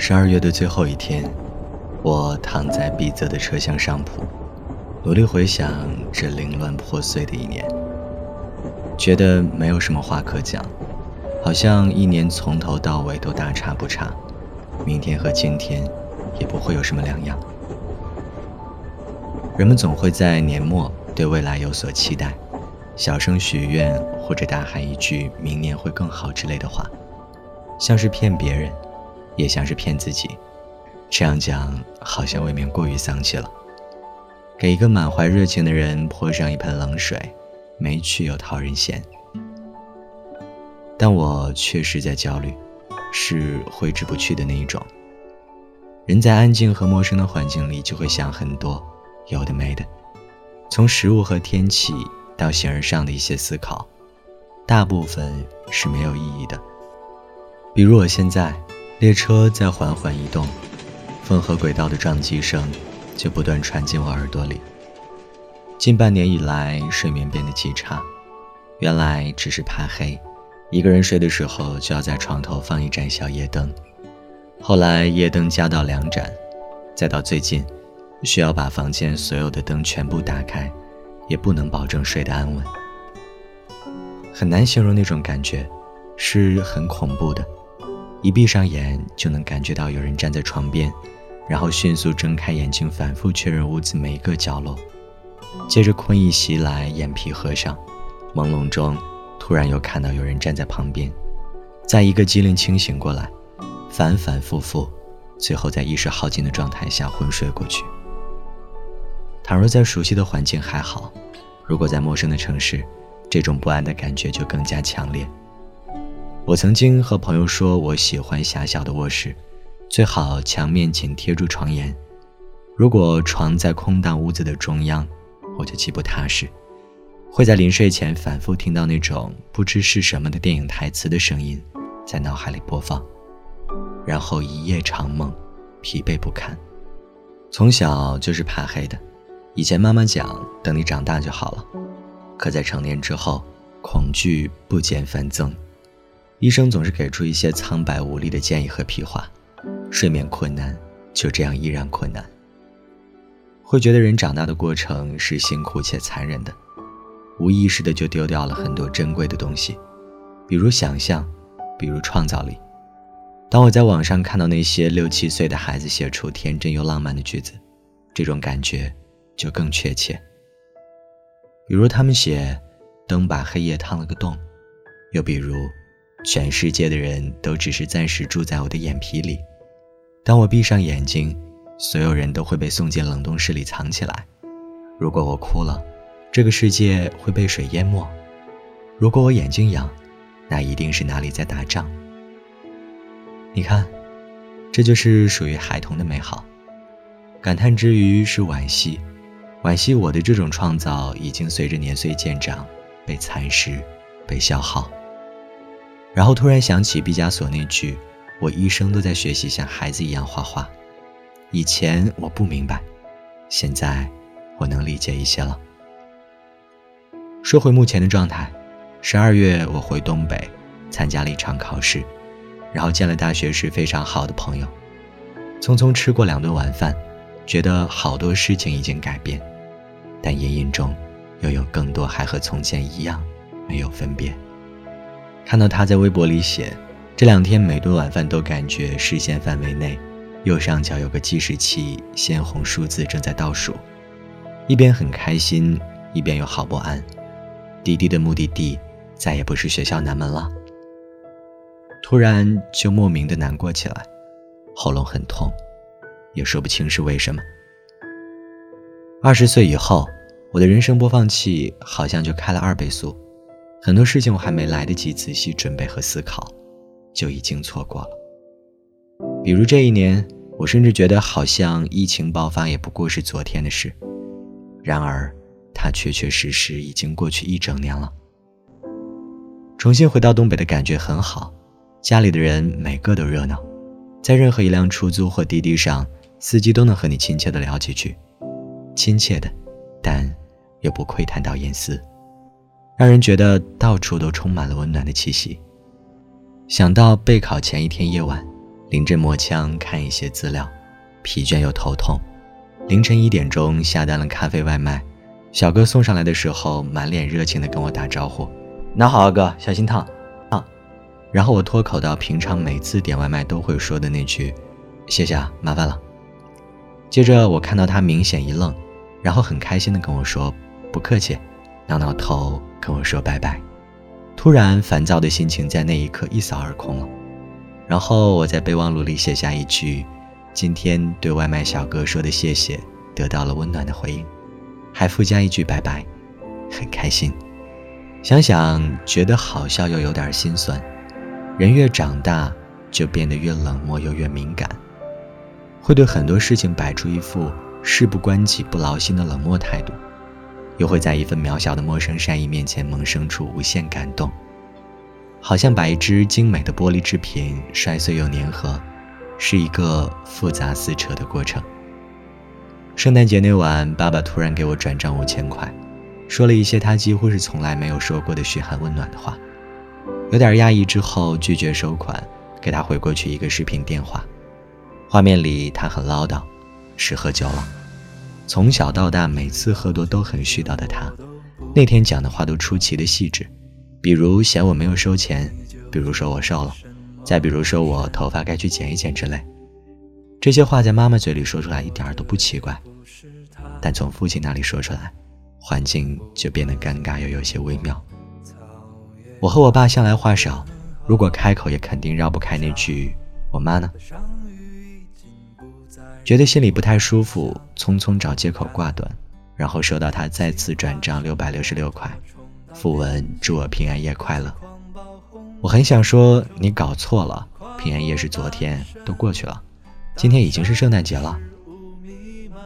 十二月的最后一天，我躺在闭塞的车厢上铺，努力回想这凌乱破碎的一年，觉得没有什么话可讲，好像一年从头到尾都大差不差，明天和今天也不会有什么两样。人们总会在年末对未来有所期待，小声许愿或者大喊一句“明年会更好”之类的话，像是骗别人。也像是骗自己，这样讲好像未免过于丧气了。给一个满怀热情的人泼上一盆冷水，没趣又讨人嫌。但我确实在焦虑，是挥之不去的那一种。人在安静和陌生的环境里，就会想很多有的没的，从食物和天气到形而上的一些思考，大部分是没有意义的。比如我现在。列车在缓缓移动，风和轨道的撞击声就不断传进我耳朵里。近半年以来，睡眠变得极差，原来只是怕黑。一个人睡的时候，就要在床头放一盏小夜灯，后来夜灯加到两盏，再到最近，需要把房间所有的灯全部打开，也不能保证睡得安稳。很难形容那种感觉，是很恐怖的。一闭上眼，就能感觉到有人站在床边，然后迅速睁开眼睛，反复确认屋子每一个角落。接着困意袭来，眼皮合上，朦胧中突然又看到有人站在旁边，在一个机灵清醒过来，反反复复，最后在意识耗尽的状态下昏睡过去。倘若在熟悉的环境还好，如果在陌生的城市，这种不安的感觉就更加强烈。我曾经和朋友说，我喜欢狭小的卧室，最好墙面紧贴住床沿。如果床在空荡屋子的中央，我就极不踏实。会在临睡前反复听到那种不知是什么的电影台词的声音，在脑海里播放，然后一夜长梦，疲惫不堪。从小就是怕黑的，以前妈妈讲，等你长大就好了。可在成年之后，恐惧不减反增。医生总是给出一些苍白无力的建议和屁话，睡眠困难就这样依然困难。会觉得人长大的过程是辛苦且残忍的，无意识的就丢掉了很多珍贵的东西，比如想象，比如创造力。当我在网上看到那些六七岁的孩子写出天真又浪漫的句子，这种感觉就更确切。比如他们写“灯把黑夜烫了个洞”，又比如。全世界的人都只是暂时住在我的眼皮里，当我闭上眼睛，所有人都会被送进冷冻室里藏起来。如果我哭了，这个世界会被水淹没；如果我眼睛痒，那一定是哪里在打仗。你看，这就是属于孩童的美好。感叹之余是惋惜，惋惜我的这种创造已经随着年岁渐长被蚕食，被消耗。然后突然想起毕加索那句：“我一生都在学习像孩子一样画画。”以前我不明白，现在我能理解一些了。说回目前的状态，十二月我回东北参加了一场考试，然后见了大学时非常好的朋友，匆匆吃过两顿晚饭，觉得好多事情已经改变，但隐隐中又有更多还和从前一样没有分别。看到他在微博里写，这两天每顿晚饭都感觉视线范围内，右上角有个计时器，鲜红数字正在倒数，一边很开心，一边又好不安。滴滴的目的地再也不是学校南门了。突然就莫名的难过起来，喉咙很痛，也说不清是为什么。二十岁以后，我的人生播放器好像就开了二倍速。很多事情我还没来得及仔细准备和思考，就已经错过了。比如这一年，我甚至觉得好像疫情爆发也不过是昨天的事，然而它确确实实已经过去一整年了。重新回到东北的感觉很好，家里的人每个都热闹，在任何一辆出租或滴滴上，司机都能和你亲切的聊几句，亲切的，但又不窥探到隐私。让人觉得到处都充满了温暖的气息。想到备考前一天夜晚，临阵磨枪看一些资料，疲倦又头痛。凌晨一点钟下单了咖啡外卖，小哥送上来的时候，满脸热情地跟我打招呼：“拿好啊，哥，小心烫。”烫。然后我脱口到平常每次点外卖都会说的那句：“谢谢啊，麻烦了。”接着我看到他明显一愣，然后很开心的跟我说：“不客气。”挠挠头跟我说拜拜。突然烦躁的心情在那一刻一扫而空了。然后我在备忘录里写下一句：“今天对外卖小哥说的谢谢，得到了温暖的回应。”还附加一句拜拜，很开心。想想觉得好笑又有点心酸。人越长大，就变得越冷漠又越敏感。会对很多事情摆出一副事不关己不劳心的冷漠态度，又会在一份渺小的陌生善意面前萌生出无限感动，好像把一只精美的玻璃制品摔碎又粘合，是一个复杂撕扯的过程。圣诞节那晚，爸爸突然给我转账五千块，说了一些他几乎是从来没有说过的嘘寒问暖的话，有点压抑之后拒绝收款，给他回过去一个视频电话。画面里他很唠叨，是喝酒了。从小到大，每次喝多都很絮叨的他，那天讲的话都出奇的细致，比如嫌我没有收钱，比如说我瘦了，再比如说我头发该去剪一剪之类。这些话在妈妈嘴里说出来一点都不奇怪，但从父亲那里说出来，环境就变得尴尬又有些微妙。我和我爸向来话少，如果开口也肯定绕不开那句“我妈呢”。觉得心里不太舒服，匆匆找借口挂断，然后收到他再次转账六百六十六块，附文祝我平安夜快乐。我很想说你搞错了，平安夜是昨天，都过去了，今天已经是圣诞节了。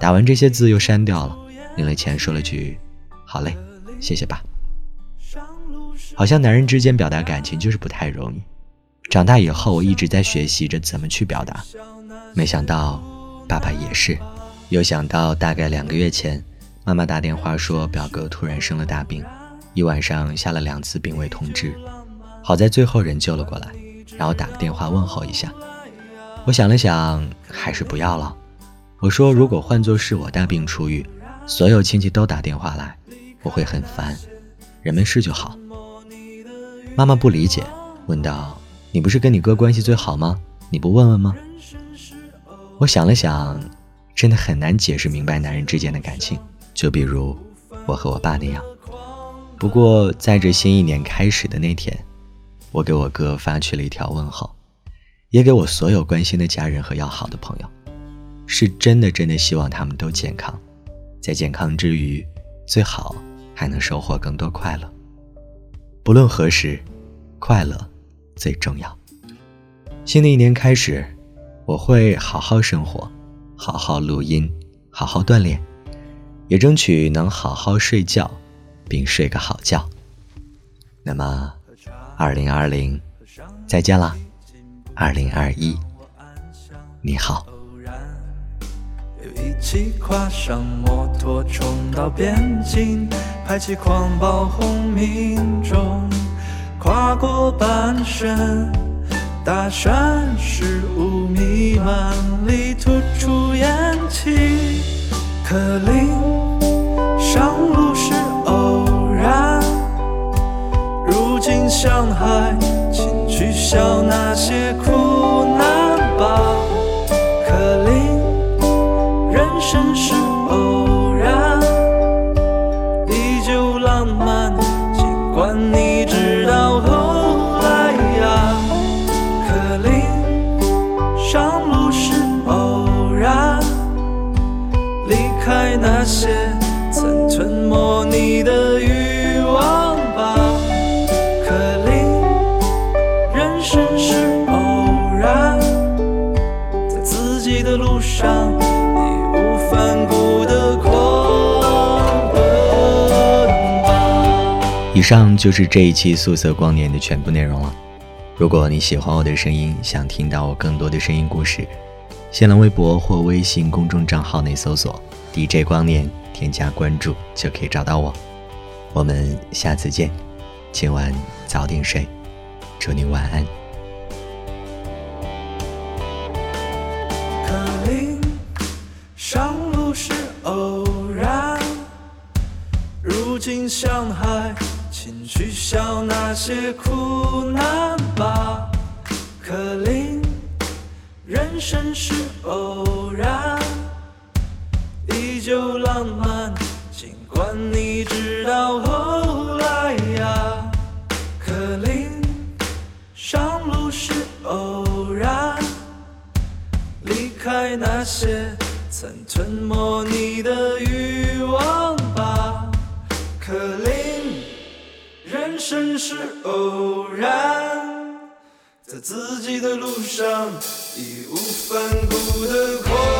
打完这些字又删掉了，领了钱说了句好嘞，谢谢吧。好像男人之间表达感情就是不太容易。长大以后，我一直在学习着怎么去表达，没想到。爸爸也是，又想到大概两个月前，妈妈打电话说表哥突然生了大病，一晚上下了两次病危通知，好在最后人救了过来，然后打个电话问候一下。我想了想，还是不要了。我说如果换作是我大病初愈，所有亲戚都打电话来，我会很烦。人没事就好。妈妈不理解，问道：“你不是跟你哥关系最好吗？你不问问吗？”我想了想，真的很难解释明白男人之间的感情。就比如我和我爸那样。不过在这新一年开始的那天，我给我哥发去了一条问候，也给我所有关心的家人和要好的朋友，是真的真的希望他们都健康，在健康之余，最好还能收获更多快乐。不论何时，快乐最重要。新的一年开始。我会好好生活，好好录音，好好锻炼，也争取能好好睡觉，并睡个好觉。那么，二零二零，再见啦。二零二一，你好。一起跨上摩托冲到边境，排起狂暴轰鸣中，跨过半生。大山是雾弥漫里吐出烟气，可林上路是偶然。如今向海，请取消那些苦上就是这一期素色光年的全部内容了。如果你喜欢我的声音，想听到我更多的声音故事，新浪微博或微信公众账号内搜索。DJ 光年，添加关注就可以找到我。我们下次见，今晚早点睡，祝你晚安。上路是偶然，如今想还，请取消那些苦难吧。可林，人生是偶然，依旧浪漫，尽管你知道后来呀。可林，上路是偶然，离开那些曾吞没你的欲望吧。可林，人生是偶然在自己的路上义无反顾的狂